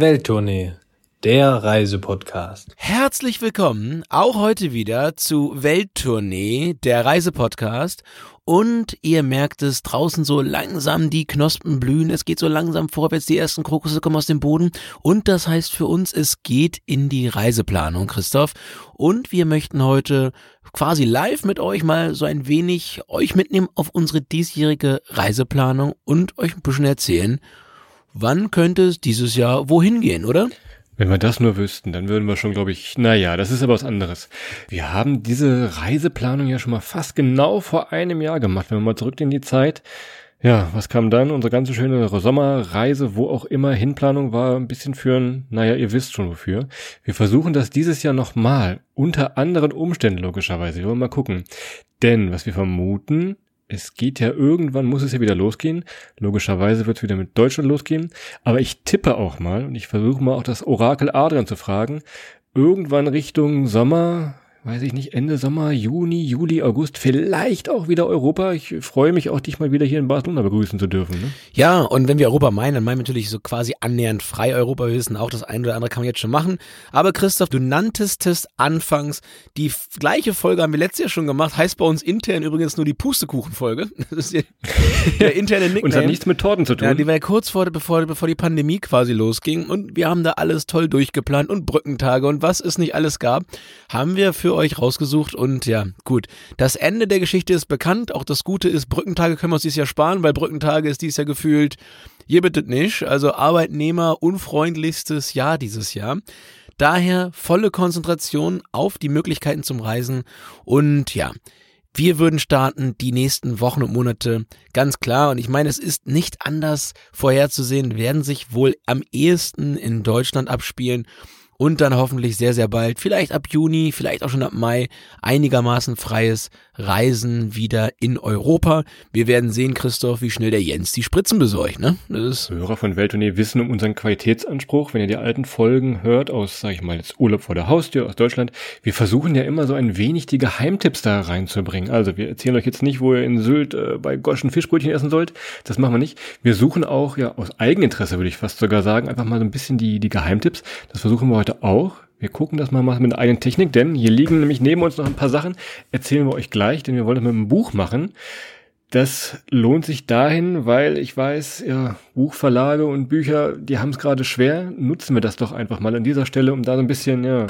Welttournee, der Reisepodcast. Herzlich willkommen auch heute wieder zu Welttournee, der Reisepodcast. Und ihr merkt es draußen so langsam, die Knospen blühen, es geht so langsam vorwärts, die ersten Krokusse kommen aus dem Boden. Und das heißt für uns, es geht in die Reiseplanung, Christoph. Und wir möchten heute quasi live mit euch mal so ein wenig euch mitnehmen auf unsere diesjährige Reiseplanung und euch ein bisschen erzählen, wann könnte es dieses Jahr wohin gehen, oder? Wenn wir das nur wüssten, dann würden wir schon, glaube ich, naja, das ist aber was anderes. Wir haben diese Reiseplanung ja schon mal fast genau vor einem Jahr gemacht, wenn wir mal zurück in die Zeit. Ja, was kam dann? Unsere ganze schöne Sommerreise, wo auch immer Hinplanung war, ein bisschen für ein, naja, ihr wisst schon wofür. Wir versuchen das dieses Jahr nochmal, unter anderen Umständen logischerweise. Wir wollen mal gucken. Denn, was wir vermuten, es geht ja irgendwann, muss es ja wieder losgehen. Logischerweise wird es wieder mit Deutschland losgehen. Aber ich tippe auch mal und ich versuche mal auch das Orakel Adrian zu fragen. Irgendwann Richtung Sommer, weiß ich nicht, Ende Sommer, Juni, Juli, August, vielleicht auch wieder Europa. Ich freue mich auch, dich mal wieder hier in Barcelona begrüßen zu dürfen. Ne? Ja, und wenn wir Europa meinen, dann meinen wir natürlich so quasi annähernd frei Europa. Wir wissen auch, das eine oder andere kann man jetzt schon machen. Aber Christoph, du nanntest es anfangs, die gleiche Folge haben wir letztes Jahr schon gemacht, heißt bei uns intern übrigens nur die Pustekuchen-Folge. Das ist der interne Nickname. und hat nichts mit Torten zu tun. Ja, die war ja kurz vor, bevor, bevor die Pandemie quasi losging und wir haben da alles toll durchgeplant und Brückentage und was es nicht alles gab, haben wir für euch rausgesucht und ja, gut. Das Ende der Geschichte ist bekannt. Auch das Gute ist, Brückentage können wir uns dieses Jahr sparen, weil Brückentage ist dieses Jahr gefühlt, ihr bittet nicht. Also Arbeitnehmer unfreundlichstes Jahr dieses Jahr. Daher volle Konzentration auf die Möglichkeiten zum Reisen und ja, wir würden starten die nächsten Wochen und Monate ganz klar. Und ich meine, es ist nicht anders vorherzusehen, werden sich wohl am ehesten in Deutschland abspielen und dann hoffentlich sehr, sehr bald, vielleicht ab Juni, vielleicht auch schon ab Mai, einigermaßen freies Reisen wieder in Europa. Wir werden sehen, Christoph, wie schnell der Jens die Spritzen besorgt. Ne? Das Hörer von Welttournee wissen um unseren Qualitätsanspruch. Wenn ihr die alten Folgen hört aus, sag ich mal, jetzt Urlaub vor der Haustür aus Deutschland, wir versuchen ja immer so ein wenig die Geheimtipps da reinzubringen. Also wir erzählen euch jetzt nicht, wo ihr in Sylt äh, bei Goschen Fischbrötchen essen sollt. Das machen wir nicht. Wir suchen auch, ja, aus Eigeninteresse würde ich fast sogar sagen, einfach mal so ein bisschen die, die Geheimtipps. Das versuchen wir heute heute auch. Wir gucken das mal mit einer eigenen Technik, denn hier liegen nämlich neben uns noch ein paar Sachen. Erzählen wir euch gleich, denn wir wollen das mit einem Buch machen. Das lohnt sich dahin, weil ich weiß, ja, Buchverlage und Bücher, die haben es gerade schwer. Nutzen wir das doch einfach mal an dieser Stelle, um da so ein bisschen, ja,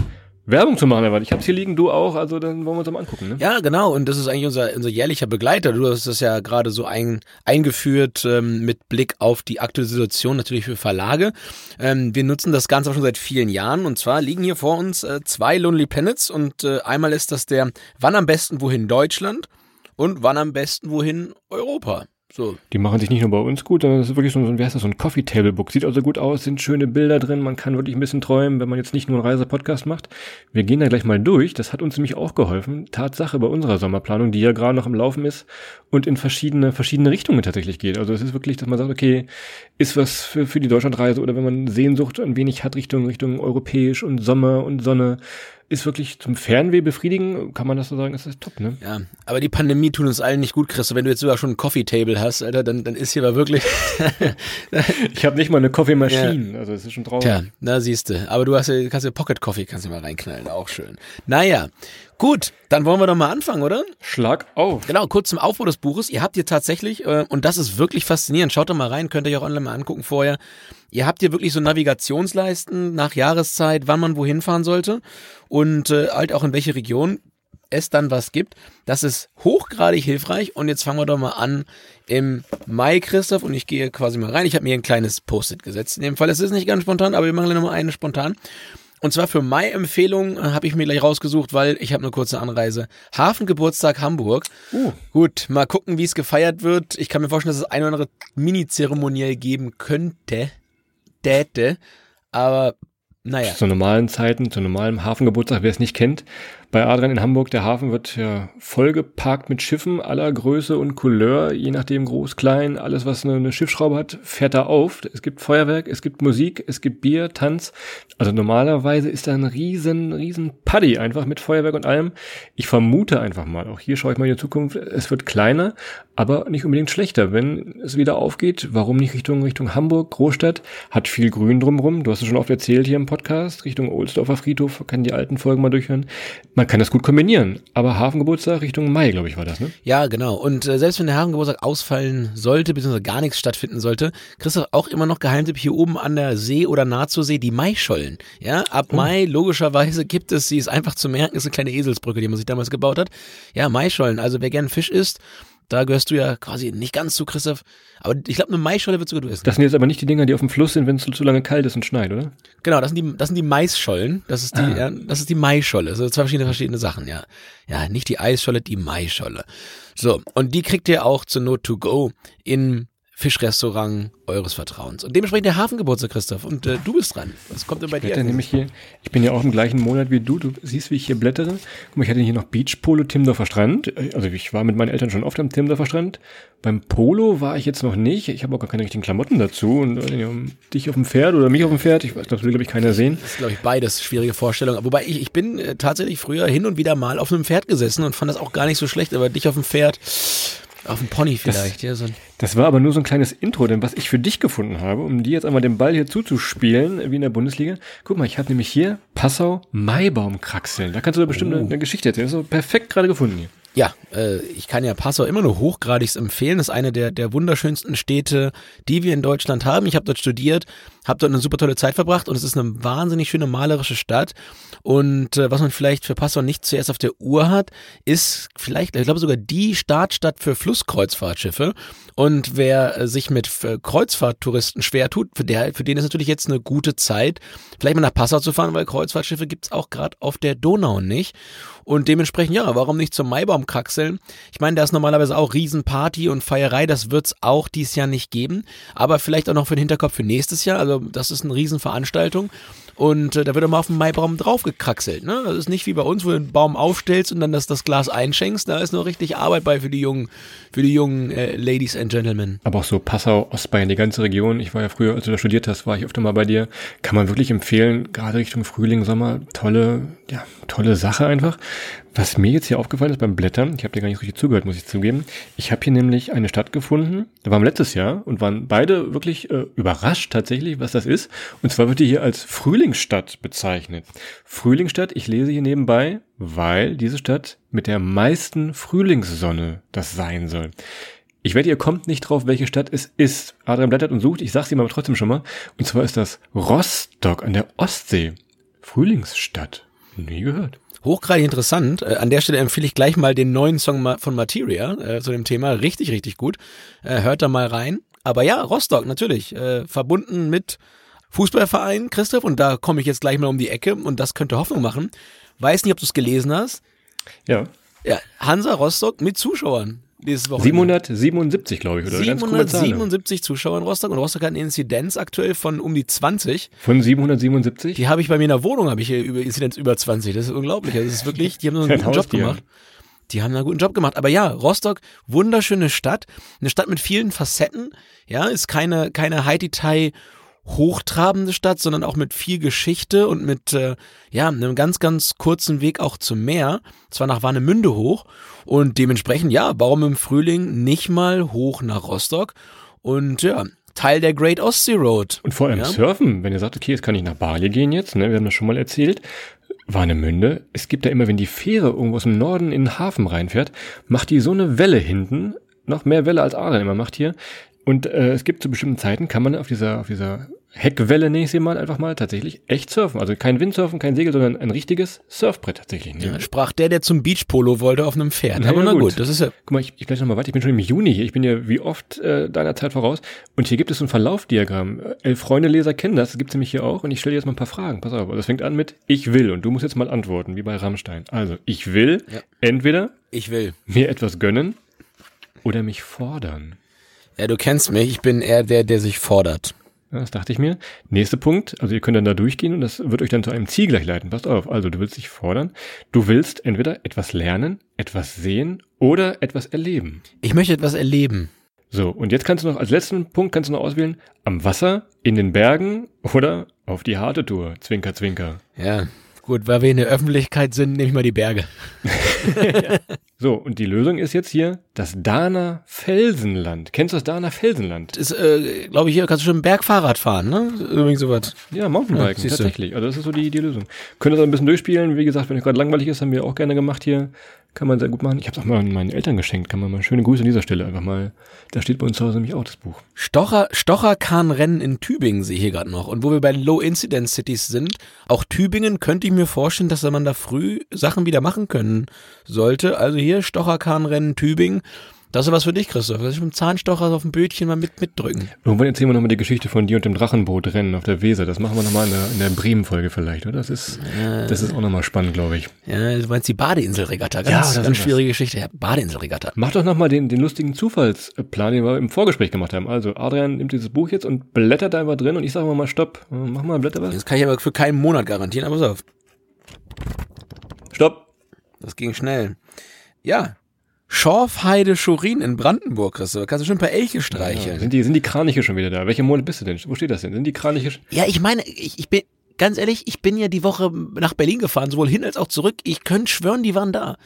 Werbung zu machen, weil ich hab's hier liegen, du auch, also dann wollen wir uns mal angucken. Ne? Ja, genau, und das ist eigentlich unser, unser jährlicher Begleiter. Du hast das ja gerade so ein, eingeführt ähm, mit Blick auf die aktuelle Situation, natürlich für Verlage. Ähm, wir nutzen das Ganze auch schon seit vielen Jahren und zwar liegen hier vor uns äh, zwei Lonely Planets und äh, einmal ist das der Wann am besten wohin Deutschland und Wann am besten wohin Europa. So. Die machen sich nicht nur bei uns gut, sondern das ist wirklich so ein, wie heißt das, so ein Coffee Table Book. Sieht also gut aus, sind schöne Bilder drin, man kann wirklich ein bisschen träumen, wenn man jetzt nicht nur einen Reisepodcast macht. Wir gehen da gleich mal durch, das hat uns nämlich auch geholfen. Tatsache bei unserer Sommerplanung, die ja gerade noch im Laufen ist und in verschiedene, verschiedene Richtungen tatsächlich geht. Also es ist wirklich, dass man sagt, okay, ist was für, für die Deutschlandreise oder wenn man Sehnsucht ein wenig hat Richtung, Richtung europäisch und Sommer und Sonne, ist wirklich zum Fernweh befriedigen, kann man das so sagen, ist das top, ne? Ja, aber die Pandemie tut uns allen nicht gut, Chris. Wenn du jetzt sogar schon ein Coffee Table hast, Alter, dann, dann ist hier aber wirklich. ich habe nicht mal eine Coffeemaschine, ja. also das ist schon traurig. Tja, da siehst du. Aber du hast ja, kannst ja Pocket Coffee, kannst du mal reinknallen, auch schön. Naja, Gut, dann wollen wir doch mal anfangen, oder? Schlag auf. Genau, kurz zum Aufbau des Buches. Ihr habt hier tatsächlich, äh, und das ist wirklich faszinierend, schaut doch mal rein, könnt ihr euch auch online mal angucken vorher. Ihr habt hier wirklich so Navigationsleisten nach Jahreszeit, wann man wohin fahren sollte und äh, halt auch in welche Region es dann was gibt. Das ist hochgradig hilfreich und jetzt fangen wir doch mal an im Mai, Christoph, und ich gehe quasi mal rein. Ich habe mir ein kleines Post-it gesetzt. In dem Fall, es ist nicht ganz spontan, aber wir machen nochmal eine spontan. Und zwar für Mai-Empfehlung äh, habe ich mir gleich rausgesucht, weil ich habe eine kurze Anreise. Hafengeburtstag Hamburg. Uh. Gut, mal gucken, wie es gefeiert wird. Ich kann mir vorstellen, dass es eine oder andere Mini-Zeremoniell geben könnte. Däte. Aber naja. Zu normalen Zeiten, zu normalem Hafengeburtstag, wer es nicht kennt, bei Adrian in Hamburg, der Hafen wird ja vollgeparkt mit Schiffen aller Größe und Couleur, je nachdem groß, klein, alles was eine, eine Schiffsschraube hat, fährt da auf. Es gibt Feuerwerk, es gibt Musik, es gibt Bier, Tanz. Also normalerweise ist da ein riesen, riesen Paddy einfach mit Feuerwerk und allem. Ich vermute einfach mal, auch hier schaue ich mal in die Zukunft, es wird kleiner, aber nicht unbedingt schlechter. Wenn es wieder aufgeht, warum nicht Richtung, Richtung Hamburg, Großstadt, hat viel Grün drumrum. Du hast es schon oft erzählt hier im Podcast, Richtung Ohlsdorfer Friedhof, kann die alten Folgen mal durchhören man kann das gut kombinieren. Aber Hafengeburtstag Richtung Mai, glaube ich, war das, ne? Ja, genau. Und äh, selbst wenn der Hafengeburtstag ausfallen sollte, beziehungsweise gar nichts stattfinden sollte, kriegst du auch immer noch Geheimtipp hier oben an der See oder nah zur See die Maischollen. Ja, ab oh. Mai, logischerweise gibt es sie, ist einfach zu merken, ist eine kleine Eselsbrücke, die man sich damals gebaut hat. Ja, Maischollen. Also wer gern Fisch isst, da gehörst du ja quasi nicht ganz zu, Christoph. Aber ich glaube, eine Maisscholle wird sogar du essen. Das sind jetzt aber nicht die Dinger, die auf dem Fluss sind, wenn es zu, lange kalt ist und schneit, oder? Genau, das sind die, das sind die Maisschollen. Das ist die, ah. ja, das ist die Maisscholle. Also zwei verschiedene, verschiedene Sachen, ja. Ja, nicht die Eisscholle, die Maisscholle. So. Und die kriegt ihr auch zur Not to go in Fischrestaurant eures Vertrauens. Und dementsprechend der Hafengeburtstag, Christoph. Und äh, du bist dran. Was kommt denn bei ich dir? Nämlich hier, ich bin ja auch im gleichen Monat wie du. Du siehst, wie ich hier blättere. Guck mal, ich hatte hier noch Beachpolo Timdorfer Strand. Also ich war mit meinen Eltern schon oft am Timdorfer Strand. Beim Polo war ich jetzt noch nicht. Ich habe auch gar keine richtigen Klamotten dazu. Und äh, dich auf dem Pferd oder mich auf dem Pferd, ich weiß, das will, glaube ich, keiner sehen. Das ist, glaube ich, beides schwierige Vorstellungen. Wobei ich, ich bin äh, tatsächlich früher hin und wieder mal auf einem Pferd gesessen und fand das auch gar nicht so schlecht. Aber dich auf dem Pferd auf dem Pony vielleicht, das, ja. So das war aber nur so ein kleines Intro, denn was ich für dich gefunden habe, um dir jetzt einmal den Ball hier zuzuspielen, wie in der Bundesliga. Guck mal, ich habe nämlich hier Passau Maibaumkraxeln. Da kannst du da bestimmt oh. eine, eine, Geschichte erzählen. Das ist so perfekt gerade gefunden hier. Ja, äh, ich kann ja Passau immer nur hochgradig empfehlen. Das ist eine der, der wunderschönsten Städte, die wir in Deutschland haben. Ich habe dort studiert, habe dort eine super tolle Zeit verbracht und es ist eine wahnsinnig schöne malerische Stadt. Und äh, was man vielleicht für Passau nicht zuerst auf der Uhr hat, ist vielleicht, ich glaube sogar die Startstadt für Flusskreuzfahrtschiffe. Und wer äh, sich mit Kreuzfahrttouristen schwer tut, für, der, für den ist natürlich jetzt eine gute Zeit, vielleicht mal nach Passau zu fahren, weil Kreuzfahrtschiffe gibt's auch gerade auf der Donau nicht. Und dementsprechend, ja, warum nicht zum Maibaum kraxeln? Ich meine, da ist normalerweise auch Riesenparty und Feierei, das wird's auch dieses Jahr nicht geben. Aber vielleicht auch noch für den Hinterkopf für nächstes Jahr. Also das ist eine Riesenveranstaltung. Und äh, da wird immer auf den Maibaum draufgekraxelt. Ne? Das ist nicht wie bei uns, wo du den Baum aufstellst und dann das, das Glas einschenkst. Da ist nur richtig Arbeit bei für die jungen, für die jungen äh, Ladies and Gentlemen. Aber auch so Passau, Ostbayern, die ganze Region. Ich war ja früher, als du da studiert hast, war ich öfter mal bei dir. Kann man wirklich empfehlen, gerade Richtung Frühling, Sommer, tolle, ja, tolle Sache einfach. Was mir jetzt hier aufgefallen ist beim Blättern, ich habe dir gar nicht richtig zugehört, muss ich zugeben. Ich habe hier nämlich eine Stadt gefunden, da waren wir letztes Jahr und waren beide wirklich äh, überrascht tatsächlich, was das ist. Und zwar wird die hier als Frühlingsstadt bezeichnet. Frühlingsstadt, ich lese hier nebenbei, weil diese Stadt mit der meisten Frühlingssonne das sein soll. Ich wette, ihr kommt nicht drauf, welche Stadt es ist. Adrian blättert und sucht, ich sag's ihm aber trotzdem schon mal. Und zwar ist das Rostock an der Ostsee. Frühlingsstadt. Nie gehört. Hochgradig interessant. Äh, an der Stelle empfehle ich gleich mal den neuen Song von Materia äh, zu dem Thema. Richtig, richtig gut. Äh, hört da mal rein. Aber ja, Rostock natürlich. Äh, verbunden mit Fußballverein, Christoph. Und da komme ich jetzt gleich mal um die Ecke. Und das könnte Hoffnung machen. Weiß nicht, ob du es gelesen hast. Ja. Ja, Hansa Rostock mit Zuschauern dieses Wochenende. 777, glaube ich, oder? 777 Zuschauer in Rostock und Rostock hat eine Inzidenz aktuell von um die 20. Von 777? Die habe ich bei mir in der Wohnung, habe ich hier über Inzidenz über 20. Das ist unglaublich. Also das ist wirklich, die haben einen guten Job gemacht. Die haben einen guten Job gemacht. Aber ja, Rostock, wunderschöne Stadt. Eine Stadt mit vielen Facetten. Ja, ist keine, keine High-Detail hochtrabende Stadt, sondern auch mit viel Geschichte und mit äh, ja einem ganz ganz kurzen Weg auch zum Meer, zwar nach Warnemünde hoch und dementsprechend ja, warum im Frühling nicht mal hoch nach Rostock und ja, Teil der Great Ostsee Road. Und vor allem ja. Surfen, wenn ihr sagt, okay, jetzt kann ich nach Bali gehen jetzt, ne, wir haben das schon mal erzählt, Warnemünde, es gibt da immer, wenn die Fähre irgendwo aus dem Norden in den Hafen reinfährt, macht die so eine Welle hinten, noch mehr Welle als Adrian immer macht hier, und äh, es gibt zu bestimmten Zeiten, kann man auf dieser, auf dieser Heckwelle, nenne ich sie mal, einfach mal tatsächlich echt surfen. Also kein Windsurfen, kein Segel, sondern ein richtiges Surfbrett tatsächlich. Ne? Ja, sprach der, der zum Beachpolo wollte, auf einem Pferd. Na, Aber na gut. gut, das ist ja. Guck mal, ich, ich bleibe noch mal weiter. Ich bin schon im Juni hier. Ich bin ja wie oft äh, deiner Zeit voraus. Und hier gibt es so ein Verlaufdiagramm. Elf Freunde Leser kennen das. Das gibt es nämlich hier auch. Und ich stelle dir jetzt mal ein paar Fragen. Pass auf. Das fängt an mit Ich will. Und du musst jetzt mal antworten, wie bei Rammstein. Also, ich will ja. entweder ich will mir etwas gönnen oder mich fordern. Ja, du kennst mich, ich bin eher der, der sich fordert. Das dachte ich mir. Nächster Punkt, also ihr könnt dann da durchgehen und das wird euch dann zu einem Ziel gleich leiten. Passt auf, also du willst dich fordern. Du willst entweder etwas lernen, etwas sehen oder etwas erleben. Ich möchte etwas erleben. So, und jetzt kannst du noch, als letzten Punkt kannst du noch auswählen, am Wasser, in den Bergen oder auf die harte Tour. Zwinker, zwinker. Ja, gut, weil wir in der Öffentlichkeit sind, nehme ich mal die Berge. So, und die Lösung ist jetzt hier das Dana Felsenland. Kennst du das Dana Felsenland? Ist, äh, glaube ich, hier kannst du schon Bergfahrrad fahren, ne? Übrigens sowas. Ja, Mountainbiken, Ja, tatsächlich. Also das ist so die, die Lösung. Könnt ihr das ein bisschen durchspielen. Wie gesagt, wenn es gerade langweilig ist, haben wir auch gerne gemacht hier. Kann man sehr gut machen. Ich habe es auch mal meinen Eltern geschenkt. Kann man mal schöne Grüße an dieser Stelle einfach mal. Da steht bei uns zu Hause nämlich auch das Buch. Stocher, Stocherkahnrennen in Tübingen sehe ich hier gerade noch. Und wo wir bei den Low-Incidence-Cities sind, auch Tübingen könnte ich mir vorstellen, dass man da früh Sachen wieder machen können sollte. Also hier Stocherkahnrennen Tübingen. Das ist was für dich, Christoph. Das ist mit dem Zahnstocher auf dem Bötchen mal mit, mitdrücken. Irgendwann erzählen wir nochmal die Geschichte von dir und dem Drachenbootrennen auf der Weser. Das machen wir nochmal in der, in der Bremen-Folge vielleicht, oder? Das ist, das ist auch nochmal spannend, glaube ich. Ja, du meinst die Badeinselregatta. Ganz, Ja, ganz schwierige Geschichte. Ja, Badeinselregatta. Mach doch nochmal den, den lustigen Zufallsplan, den wir im Vorgespräch gemacht haben. Also, Adrian nimmt dieses Buch jetzt und blättert da einfach drin und ich sage mal Stopp. Mach mal, blätter was. Das kann ich aber für keinen Monat garantieren, aber pass auf. Stopp. Das ging schnell. Ja. Schorfheide Schurin in Brandenburg, Christoph. Kannst du schon ein paar Elche streicheln. Sind die, sind die Kraniche schon wieder da? Welcher Monat bist du denn? Wo steht das denn? Sind die Kraniche? sch- Ja, ich meine, ich, ich bin, ganz ehrlich, ich bin ja die Woche nach Berlin gefahren, sowohl hin als auch zurück. Ich könnte schwören, die waren da.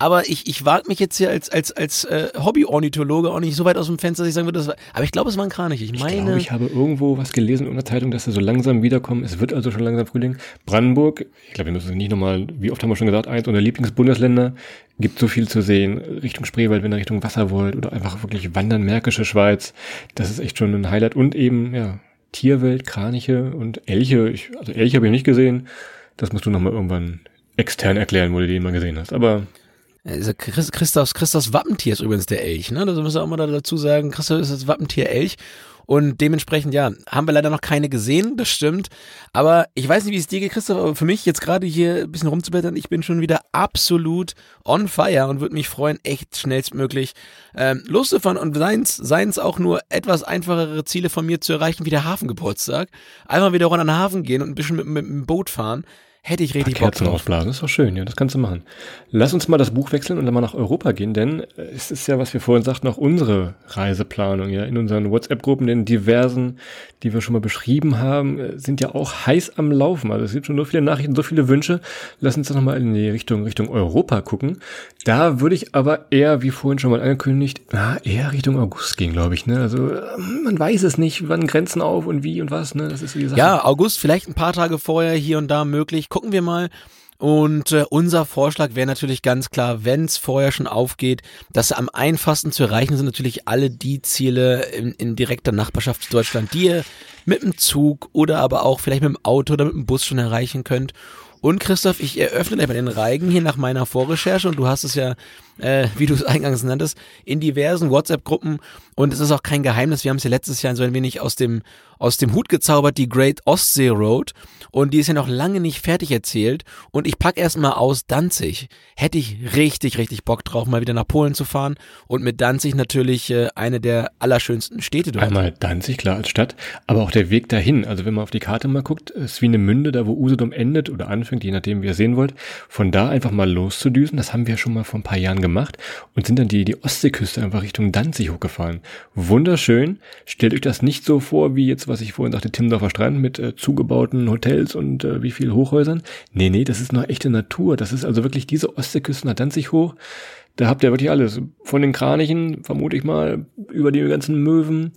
Aber ich, ich wage mich jetzt hier als, als, als äh, Hobby-Ornithologe auch nicht so weit aus dem Fenster, dass ich sagen würde, das war, aber ich glaube, es waren Kraniche. Ich Ich meine, glaube, ich habe irgendwo was gelesen in einer Zeitung, dass sie so langsam wiederkommen. Es wird also schon langsam Frühling. Brandenburg, ich glaube, wir müssen nicht nochmal, wie oft haben wir schon gesagt, eins unserer Lieblingsbundesländer, gibt so viel zu sehen. Richtung Spreewald, wenn ihr Richtung Wasser wollt oder einfach wirklich wandern, Märkische Schweiz. Das ist echt schon ein Highlight. Und eben, ja, Tierwelt, Kraniche und Elche. Ich, also Elche habe ich nicht gesehen. Das musst du nochmal irgendwann extern erklären, wo du den mal gesehen hast. Aber Also Christ, Christophs, Christophs Wappentier ist übrigens der Elch, ne? Das müssen wir auch mal da dazu sagen. Christoph ist das Wappentier Elch. Und dementsprechend, ja, haben wir leider noch keine gesehen, das stimmt. Aber ich weiß nicht, wie es dir geht, Christoph, aber für mich jetzt gerade hier ein bisschen rumzublättern, ich bin schon wieder absolut on fire und würde mich freuen, echt schnellstmöglich ähm, loszufahren und seins, seins auch nur etwas einfachere Ziele von mir zu erreichen, wie der Hafengeburtstag. Einmal wieder runter an den Hafen gehen und ein bisschen mit, mit dem Boot fahren. Hätte ich richtig Bock Kerzen drauf. ausblasen, ist doch schön, ja, das kannst du machen. Lass uns mal das Buch wechseln und dann mal nach Europa gehen, denn es ist ja, was wir vorhin sagten, auch unsere Reiseplanung, ja, in unseren WhatsApp-Gruppen, den diversen, die wir schon mal beschrieben haben, äh, sind ja auch heiß am Laufen. Also es gibt schon so viele Nachrichten, so viele Wünsche. Lass uns doch nochmal in die Richtung, Richtung Europa gucken. Da würde ich aber eher, wie vorhin schon mal angekündigt, na, eher Richtung August gehen, glaube ich, ne? Also, äh, man weiß es nicht, wann Grenzen auf und wie und was, ne? Das ist so die Sache. Ja, August, vielleicht ein paar Tage vorher hier und da möglich. Gucken wir mal. Und äh, unser Vorschlag wäre natürlich ganz klar, wenn es vorher schon aufgeht, dass am einfachsten zu erreichen sind natürlich alle die Ziele in, in direkter Nachbarschaft zu Deutschland, die ihr mit dem Zug oder aber auch vielleicht mit dem Auto oder mit dem Bus schon erreichen könnt. Und Christoph, ich eröffne gleich mal den Reigen hier nach meiner Vorrecherche und du hast es ja, äh, wie du es eingangs nanntest, in diversen WhatsApp-Gruppen und es ist auch kein Geheimnis, wir haben es ja letztes Jahr so ein wenig aus dem, aus dem Hut gezaubert, die Great Ostsee Road und die ist ja noch lange nicht fertig erzählt und ich pack erstmal aus Danzig. Hätte ich richtig, richtig Bock drauf, mal wieder nach Polen zu fahren und mit Danzig natürlich äh, eine der allerschönsten Städte dort. Einmal Danzig, klar, als Stadt, aber auch der Weg dahin. Also wenn man auf die Karte mal guckt, ist wie eine Münde, da wo Usedom endet oder anfängt, je nachdem, wie ihr sehen wollt. Von da einfach mal loszudüsen, das haben wir schon mal vor ein paar Jahren gemacht und sind dann die, die Ostseeküste einfach Richtung Danzig hochgefahren. Wunderschön. Stellt euch das nicht so vor, wie jetzt, was ich vorhin sagte, Timmendorfer Strand mit äh, zugebauten Hotels und äh, wie viel Hochhäusern. Nee, nee, das ist noch echte Natur. Das ist also wirklich diese Ostseeküste nach Danzig hoch. Da habt ihr wirklich alles. Von den Kranichen, vermute ich mal, über die ganzen Möwen,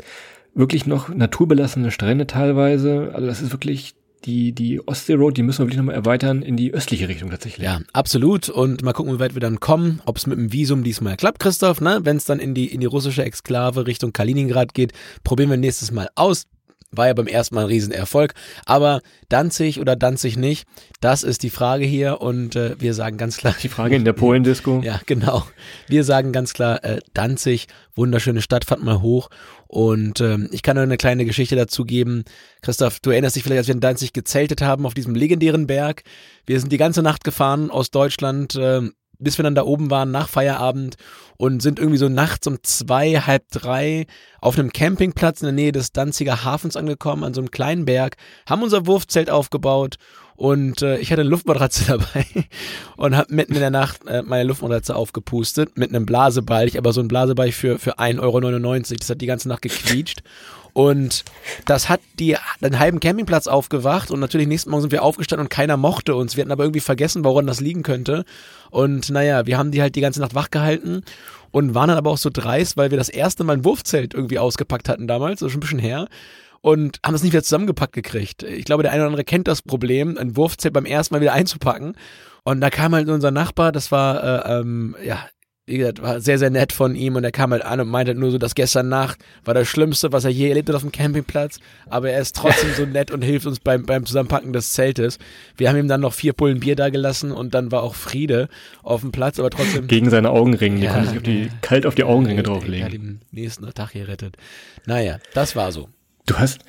wirklich noch naturbelassene Strände teilweise. Also das ist wirklich die, die Ostsee Road, die müssen wir wirklich nochmal erweitern in die östliche Richtung tatsächlich. Ja, absolut. Und mal gucken, wie weit wir dann kommen. Ob es mit dem Visum diesmal klappt, Christoph. Ne? Wenn es dann in die, in die russische Exklave Richtung Kaliningrad geht, probieren wir nächstes Mal aus. War ja beim ersten Mal ein Riesenerfolg. Aber Danzig oder Danzig nicht, das ist die Frage hier. Und äh, wir sagen ganz klar. Die Frage in der Polendisco. Ja, genau. Wir sagen ganz klar, äh, Danzig, wunderschöne Stadt, fahrt mal hoch. Und ähm, ich kann nur eine kleine Geschichte dazu geben. Christoph, du erinnerst dich vielleicht, als wir in Danzig gezeltet haben auf diesem legendären Berg. Wir sind die ganze Nacht gefahren aus Deutschland. ähm, bis wir dann da oben waren nach Feierabend und sind irgendwie so nachts um zwei, halb drei auf einem Campingplatz in der Nähe des Danziger Hafens angekommen, an so einem kleinen Berg, haben unser Wurfzelt aufgebaut und äh, ich hatte eine Luftmatratze dabei und habe mitten in der Nacht äh, meine Luftmatratze aufgepustet mit einem Blasebalg, aber so ein Blasebalg für, für 1,99 Euro. Das hat die ganze Nacht gequietscht. Und das hat die, den halben Campingplatz aufgewacht und natürlich nächsten Morgen sind wir aufgestanden und keiner mochte uns. Wir hatten aber irgendwie vergessen, woran das liegen könnte. Und naja, wir haben die halt die ganze Nacht wach gehalten und waren dann aber auch so dreist, weil wir das erste Mal ein Wurfzelt irgendwie ausgepackt hatten damals, das ist schon ein bisschen her und haben es nicht wieder zusammengepackt gekriegt. Ich glaube, der eine oder andere kennt das Problem, ein Wurfzelt beim ersten Mal wieder einzupacken. Und da kam halt unser Nachbar, das war, äh, ähm, ja, wie gesagt, war sehr, sehr nett von ihm und er kam halt an und meinte nur so, dass gestern Nacht war das Schlimmste, was er je erlebt hat auf dem Campingplatz, aber er ist trotzdem so nett und hilft uns beim, beim Zusammenpacken des Zeltes. Wir haben ihm dann noch vier Pullen Bier da gelassen und dann war auch Friede auf dem Platz, aber trotzdem. Gegen seine Augenringe, die ja, konnte sich auf die, kalt auf die Augenringe drauflegen. Ja, den nächsten Tag gerettet. Naja, das war so. Du hast,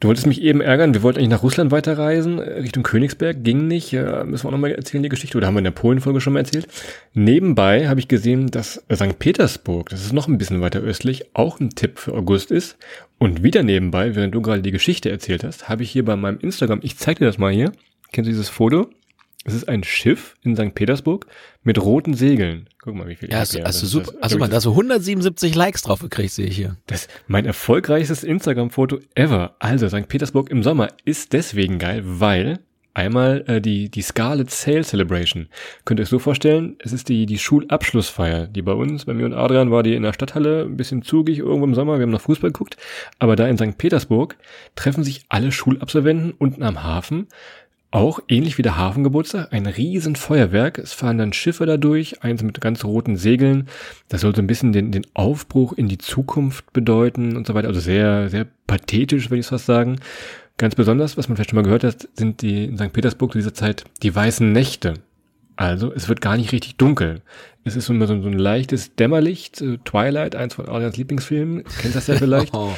du wolltest mich eben ärgern, wir wollten eigentlich nach Russland weiterreisen, äh, Richtung Königsberg, ging nicht, müssen wir auch nochmal erzählen, die Geschichte, oder haben wir in der Polen-Folge schon mal erzählt. Nebenbei habe ich gesehen, dass St. Petersburg, das ist noch ein bisschen weiter östlich, auch ein Tipp für August ist. Und wieder nebenbei, während du gerade die Geschichte erzählt hast, habe ich hier bei meinem Instagram, ich zeig dir das mal hier, kennst du dieses Foto? Es ist ein Schiff in St. Petersburg mit roten Segeln. Guck mal, wie viel. Ja, hast, hast du super. Also mal, da so 177 Likes drauf gekriegt, sehe ich hier. Das ist mein erfolgreichstes Instagram-Foto ever. Also St. Petersburg im Sommer ist deswegen geil, weil einmal äh, die die Scarlet Sail Celebration. Könnt ihr euch so vorstellen? Es ist die die Schulabschlussfeier, die bei uns, bei mir und Adrian war die in der Stadthalle ein bisschen zugig irgendwo im Sommer. Wir haben noch Fußball geguckt, aber da in St. Petersburg treffen sich alle Schulabsolventen unten am Hafen auch ähnlich wie der Hafengeburtstag, ein riesen Feuerwerk. Es fahren dann Schiffe dadurch, eins mit ganz roten Segeln. Das soll so ein bisschen den, den Aufbruch in die Zukunft bedeuten und so weiter. Also sehr, sehr pathetisch, würde ich fast sagen. Ganz besonders, was man vielleicht schon mal gehört hat, sind die in St. Petersburg zu dieser Zeit die weißen Nächte. Also, es wird gar nicht richtig dunkel. Es ist so ein, so ein leichtes Dämmerlicht, äh, Twilight, eins von Adrians Lieblingsfilmen, kennt das ja vielleicht. oh,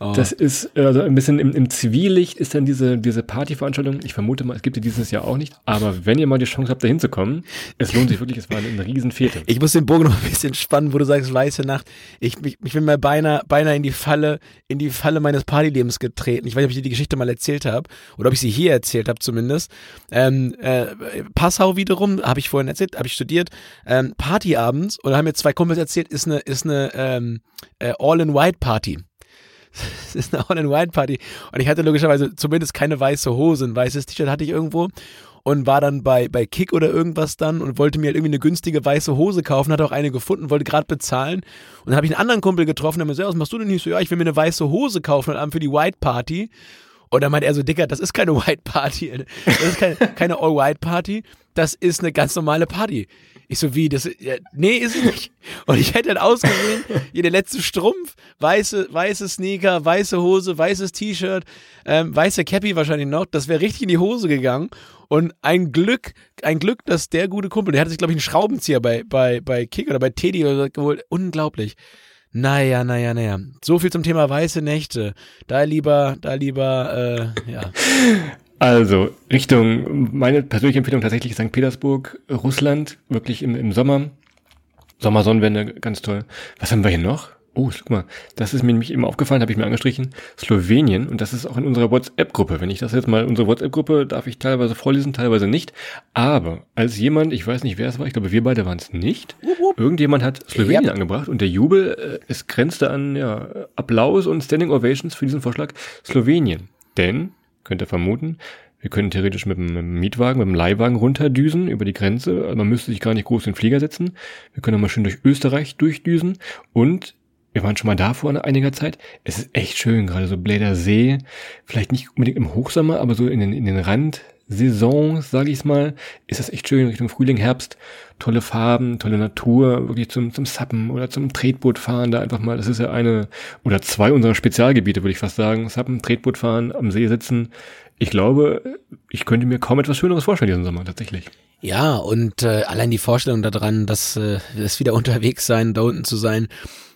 oh. Das ist also ein bisschen im, im Zivillecht ist dann diese diese Partyveranstaltung. Ich vermute mal, es gibt die dieses Jahr auch nicht. Aber wenn ihr mal die Chance habt, da hinzukommen, es lohnt sich wirklich. Es war eine, eine Riesenfete. Ich muss den Bogen noch ein bisschen spannen, wo du sagst weiße Nacht. Ich, ich, ich bin mal beinahe beinahe in die Falle in die Falle meines Partylebens getreten. Ich weiß nicht, ob ich dir die Geschichte mal erzählt habe oder ob ich sie hier erzählt habe zumindest. Ähm, äh, Passau wiederum habe ich vorhin erzählt, habe ich studiert. Ähm, Partyabend und haben mir zwei Kumpels erzählt, ist eine, ist eine ähm, äh, All-in-White-Party. Es ist eine All-in-White-Party. Und ich hatte logischerweise zumindest keine weiße Hose. Ein weißes T-Shirt hatte ich irgendwo und war dann bei, bei Kick oder irgendwas dann und wollte mir halt irgendwie eine günstige weiße Hose kaufen, hatte auch eine gefunden, wollte gerade bezahlen und dann habe ich einen anderen Kumpel getroffen, der mir so, was machst du denn nicht so, ja, ich will mir eine weiße Hose kaufen für die White Party und dann meint er so, Dicker, das ist keine White Party, das ist keine, keine All-White Party, das ist eine ganz normale Party. Ich so, wie, das, ja, nee, ist es nicht. Und ich hätte dann ausgesehen, hier der letzte Strumpf, weiße, weiße Sneaker, weiße Hose, weißes T-Shirt, ähm, weiße Cappy wahrscheinlich noch, das wäre richtig in die Hose gegangen. Und ein Glück, ein Glück, dass der gute Kumpel, der hatte sich, glaube ich, einen Schraubenzieher bei, bei, bei Kick oder bei Teddy oder so geholt. Unglaublich. Naja, naja, naja. So viel zum Thema weiße Nächte. Da lieber, da lieber, äh, ja. Also, Richtung, meine persönliche Empfehlung tatsächlich St. Petersburg, Russland, wirklich im, im Sommer. Sommersonnenwende, ganz toll. Was haben wir hier noch? Oh, guck mal, das ist mir nämlich eben aufgefallen, habe ich mir angestrichen. Slowenien, und das ist auch in unserer WhatsApp-Gruppe. Wenn ich das jetzt mal, unsere WhatsApp-Gruppe darf ich teilweise vorlesen, teilweise nicht. Aber als jemand, ich weiß nicht, wer es war, ich glaube, wir beide waren es nicht, irgendjemand hat Slowenien yep. angebracht und der Jubel, äh, es grenzte an ja, Applaus und Standing Ovations für diesen Vorschlag. Slowenien. Denn könnt ihr vermuten. Wir können theoretisch mit dem Mietwagen, mit dem Leihwagen runterdüsen über die Grenze. Also man müsste sich gar nicht groß in den Flieger setzen. Wir können mal schön durch Österreich durchdüsen. Und wir waren schon mal da vor einiger Zeit. Es ist echt schön, gerade so Bläder See. Vielleicht nicht unbedingt im Hochsommer, aber so in den, in den Randsaisons, sage ich mal, ist das echt schön Richtung Frühling, Herbst. Tolle Farben, tolle Natur, wirklich zum, zum Sappen oder zum Tretboot fahren da einfach mal. Das ist ja eine oder zwei unserer Spezialgebiete, würde ich fast sagen. Sappen, Tretboot fahren, am See sitzen. Ich glaube, ich könnte mir kaum etwas Schöneres vorstellen diesen Sommer, tatsächlich. Ja, und äh, allein die Vorstellung daran, dass äh, das wieder unterwegs sein, da unten zu sein,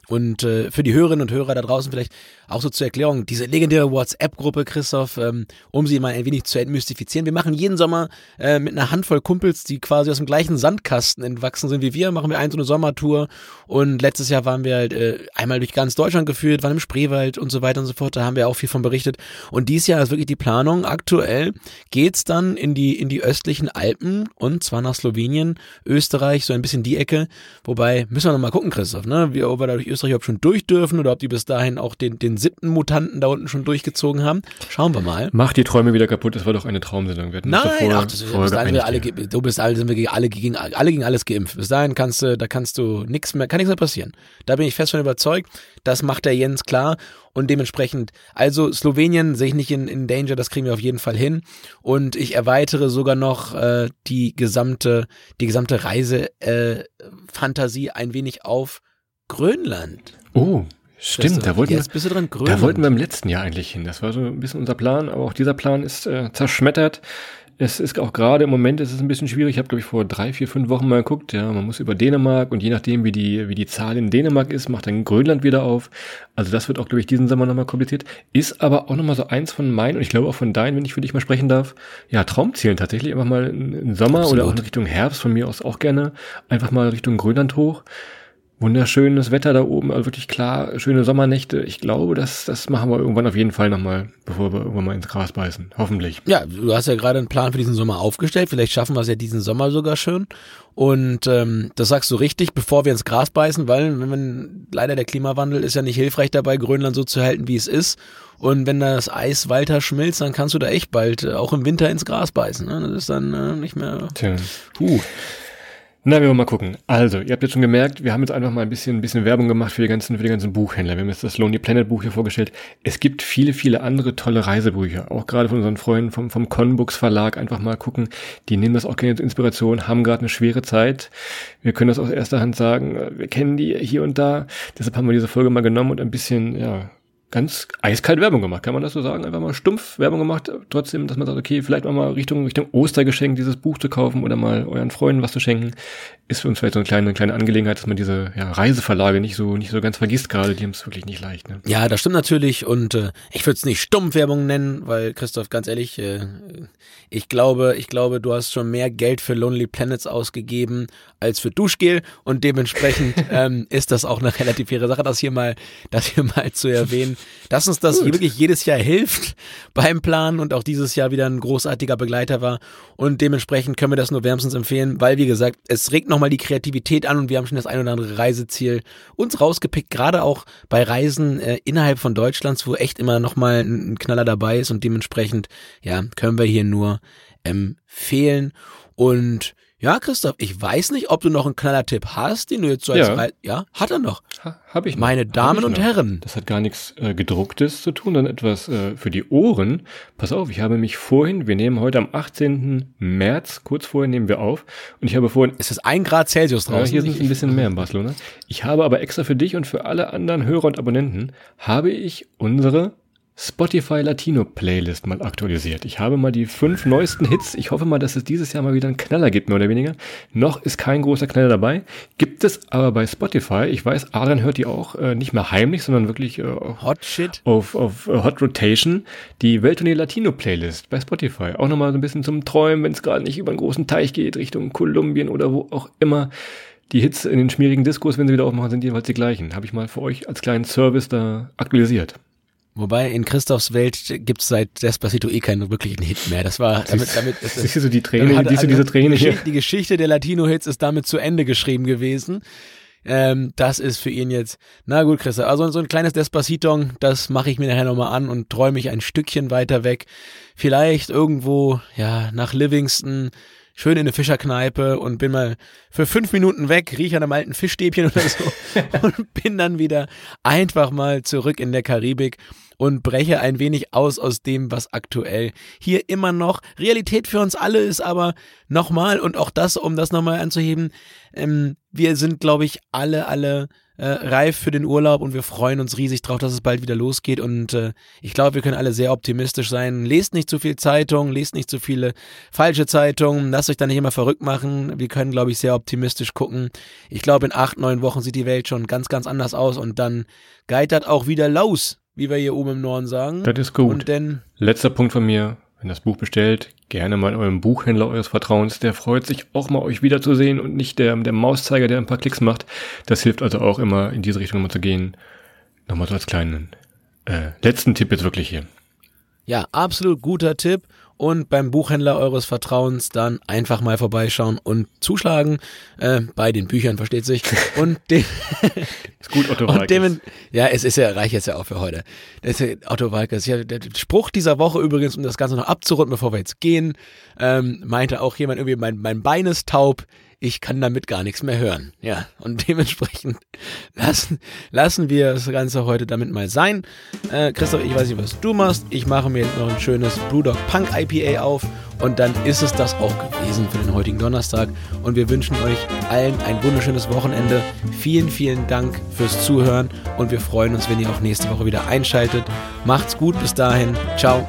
und äh, für die Hörerinnen und Hörer da draußen vielleicht auch so zur Erklärung, diese legendäre WhatsApp-Gruppe, Christoph, ähm, um sie mal ein wenig zu entmystifizieren. Wir machen jeden Sommer äh, mit einer Handvoll Kumpels, die quasi aus dem gleichen Sandkasten entwachsen sind wie wir, machen wir ein so eine Sommertour. Und letztes Jahr waren wir halt äh, einmal durch ganz Deutschland geführt, waren im Spreewald und so weiter und so fort. Da haben wir auch viel von berichtet. Und dieses Jahr ist wirklich die Planung. Aktuell geht's dann in die, in die östlichen Alpen und zwar nach Slowenien, Österreich, so ein bisschen die Ecke. Wobei, müssen wir noch mal gucken, Christoph, ne? Wie, ob wir da durch Österreich überhaupt schon durch dürfen oder ob die bis dahin auch den, den siebten Mutanten da unten schon durchgezogen haben. Schauen wir mal. Mach die Träume wieder kaputt, das war doch eine Traumsendung. Wir Nein, davor- ach, das ist, bis dahin wir alle, du bist alle, sind wir gegen alle gegen alle gegen alles geimpft. Bis dahin kannst du, da kannst du nichts mehr, kann nichts mehr passieren. Da bin ich fest von überzeugt. Das macht der Jens klar und dementsprechend, also Slowenien sehe ich nicht in, in Danger, das kriegen wir auf jeden Fall hin. Und ich erweitere sogar noch äh, die gesamte, die gesamte Reise äh, Fantasie ein wenig auf Grönland. Oh, stimmt, da wollten wir. Da wollten wir im letzten Jahr eigentlich hin. Das war so ein bisschen unser Plan, aber auch dieser Plan ist äh, zerschmettert. Es ist auch gerade im Moment ist es ein bisschen schwierig. Ich habe, glaube ich, vor drei, vier, fünf Wochen mal geguckt. Ja, man muss über Dänemark und je nachdem, wie die, wie die Zahl in Dänemark ist, macht dann Grönland wieder auf. Also das wird auch, glaube ich, diesen Sommer nochmal kompliziert. Ist aber auch nochmal so eins von meinen und ich glaube auch von deinen, wenn ich für dich mal sprechen darf. Ja, Traumzielen tatsächlich einfach mal im Sommer Absolut. oder auch in Richtung Herbst von mir aus auch gerne. Einfach mal Richtung Grönland hoch. Wunderschönes Wetter da oben, also wirklich klar, schöne Sommernächte. Ich glaube, das, das machen wir irgendwann auf jeden Fall nochmal, bevor wir irgendwann mal ins Gras beißen. Hoffentlich. Ja, du hast ja gerade einen Plan für diesen Sommer aufgestellt. Vielleicht schaffen wir es ja diesen Sommer sogar schön. Und ähm, das sagst du richtig, bevor wir ins Gras beißen, weil wenn man, leider der Klimawandel ist ja nicht hilfreich dabei, Grönland so zu halten, wie es ist. Und wenn das Eis weiter schmilzt, dann kannst du da echt bald äh, auch im Winter ins Gras beißen. Ne? Das ist dann äh, nicht mehr. Tja. Puh. Na, wir wollen mal gucken. Also, ihr habt jetzt schon gemerkt, wir haben jetzt einfach mal ein bisschen, ein bisschen Werbung gemacht für die ganzen, für die ganzen Buchhändler. Wir haben jetzt das Lonely Planet Buch hier vorgestellt. Es gibt viele, viele andere tolle Reisebücher. Auch gerade von unseren Freunden vom, vom Conbooks Verlag. Einfach mal gucken. Die nehmen das auch gerne als Inspiration, haben gerade eine schwere Zeit. Wir können das aus erster Hand sagen. Wir kennen die hier und da. Deshalb haben wir diese Folge mal genommen und ein bisschen, ja, ganz eiskalt Werbung gemacht, kann man das so sagen? Einfach mal stumpf Werbung gemacht, trotzdem, dass man sagt, okay, vielleicht mal Richtung, Richtung Ostergeschenk dieses Buch zu kaufen oder mal euren Freunden was zu schenken, ist für uns vielleicht so eine kleine, kleine Angelegenheit, dass man diese ja, Reiseverlage nicht so, nicht so ganz vergisst gerade, die haben es wirklich nicht leicht. Ne? Ja, das stimmt natürlich. Und äh, ich würde es nicht Stummwerbung nennen, weil Christoph, ganz ehrlich, äh, ich glaube, ich glaube, du hast schon mehr Geld für Lonely Planets ausgegeben als für Duschgel. Und dementsprechend ähm, ist das auch eine relativ faire Sache, das hier mal, das hier mal zu erwähnen, dass uns das hier wirklich jedes Jahr hilft beim Planen und auch dieses Jahr wieder ein großartiger Begleiter war. Und dementsprechend können wir das nur wärmstens empfehlen, weil wie gesagt, es regt nochmal die Kreativität an und wir haben schon das ein oder andere Reiseziel uns rausgepickt, gerade auch bei Reisen äh, innerhalb von Deutschlands, wo echt immer nochmal ein, ein Knaller dabei ist und dementsprechend, ja, können wir hier nur empfehlen. Und ja, Christoph, ich weiß nicht, ob du noch einen Knallertipp hast, den du jetzt so als Ja. Ja, hat er noch. Ha, hab ich noch. Meine Damen und noch. Herren. Das hat gar nichts äh, gedrucktes zu tun, sondern etwas äh, für die Ohren. Pass auf, ich habe mich vorhin, wir nehmen heute am 18. März, kurz vorher nehmen wir auf, und ich habe vorhin Es ist ein Grad Celsius Ja, draußen. hier sind es ein bisschen mehr in Barcelona. Ich habe aber extra für dich und für alle anderen Hörer und Abonnenten habe ich unsere Spotify Latino Playlist mal aktualisiert. Ich habe mal die fünf neuesten Hits. Ich hoffe mal, dass es dieses Jahr mal wieder einen Knaller gibt, mehr oder weniger. Noch ist kein großer Knaller dabei. Gibt es aber bei Spotify. Ich weiß, Adrian hört die auch äh, nicht mehr heimlich, sondern wirklich äh, Hot Shit. auf, auf äh, Hot Rotation die Welttournee Latino Playlist bei Spotify. Auch nochmal so ein bisschen zum Träumen, wenn es gerade nicht über einen großen Teich geht, Richtung Kolumbien oder wo auch immer. Die Hits in den schmierigen Diskos, wenn sie wieder aufmachen, sind jeweils die gleichen. Habe ich mal für euch als kleinen Service da aktualisiert. Wobei in Christophs Welt gibt's seit Despacito eh keinen wirklichen Hit mehr. Das war damit, damit ist Siehst du so die Träne, hat- siehst du diese also Träne die? Geschichte, die Geschichte der Latino-Hits ist damit zu Ende geschrieben gewesen. Ähm, das ist für ihn jetzt, na gut, Chris, also so ein kleines Despacito, das mache ich mir nachher nochmal an und träume mich ein Stückchen weiter weg. Vielleicht irgendwo, ja, nach Livingston, schön in eine Fischerkneipe und bin mal für fünf Minuten weg, rieche an einem alten Fischstäbchen oder so und bin dann wieder einfach mal zurück in der Karibik und breche ein wenig aus aus dem, was aktuell hier immer noch Realität für uns alle ist, aber nochmal und auch das, um das nochmal anzuheben, ähm, wir sind, glaube ich, alle, alle äh, reif für den Urlaub und wir freuen uns riesig drauf, dass es bald wieder losgeht. Und äh, ich glaube, wir können alle sehr optimistisch sein. Lest nicht zu viel Zeitung, lest nicht zu viele falsche Zeitungen, lasst euch da nicht immer verrückt machen. Wir können, glaube ich, sehr optimistisch gucken. Ich glaube, in acht, neun Wochen sieht die Welt schon ganz, ganz anders aus und dann geitert auch wieder los, wie wir hier oben im Norden sagen. Das ist gut. Und denn Letzter Punkt von mir. Wenn das Buch bestellt, gerne mal eurem Buchhändler eures Vertrauens. Der freut sich auch mal, euch wiederzusehen und nicht der, der Mauszeiger, der ein paar Klicks macht. Das hilft also auch immer, in diese Richtung mal zu gehen. Nochmal so als kleinen äh, letzten Tipp jetzt wirklich hier. Ja, absolut guter Tipp. Und beim Buchhändler eures Vertrauens dann einfach mal vorbeischauen und zuschlagen. Äh, bei den Büchern, versteht sich. Und dem, Ist gut, Otto und dem ja, es ist ja, reicht jetzt ja auch für heute. Das ist Otto Walkes. Ja, der Spruch dieser Woche übrigens, um das Ganze noch abzurunden, bevor wir jetzt gehen, ähm, meinte auch jemand irgendwie, mein, mein Bein ist taub, ich kann damit gar nichts mehr hören. Ja, und dementsprechend lassen, lassen wir das Ganze heute damit mal sein. Äh, Christoph, ich weiß nicht, was du machst. Ich mache mir jetzt noch ein schönes Brewdog Punk IPA auf und dann ist es das auch gewesen für den heutigen Donnerstag. Und wir wünschen euch allen ein wunderschönes Wochenende. Vielen, vielen Dank fürs Zuhören und wir freuen uns, wenn ihr auch nächste Woche wieder einschaltet. Macht's gut, bis dahin. Ciao.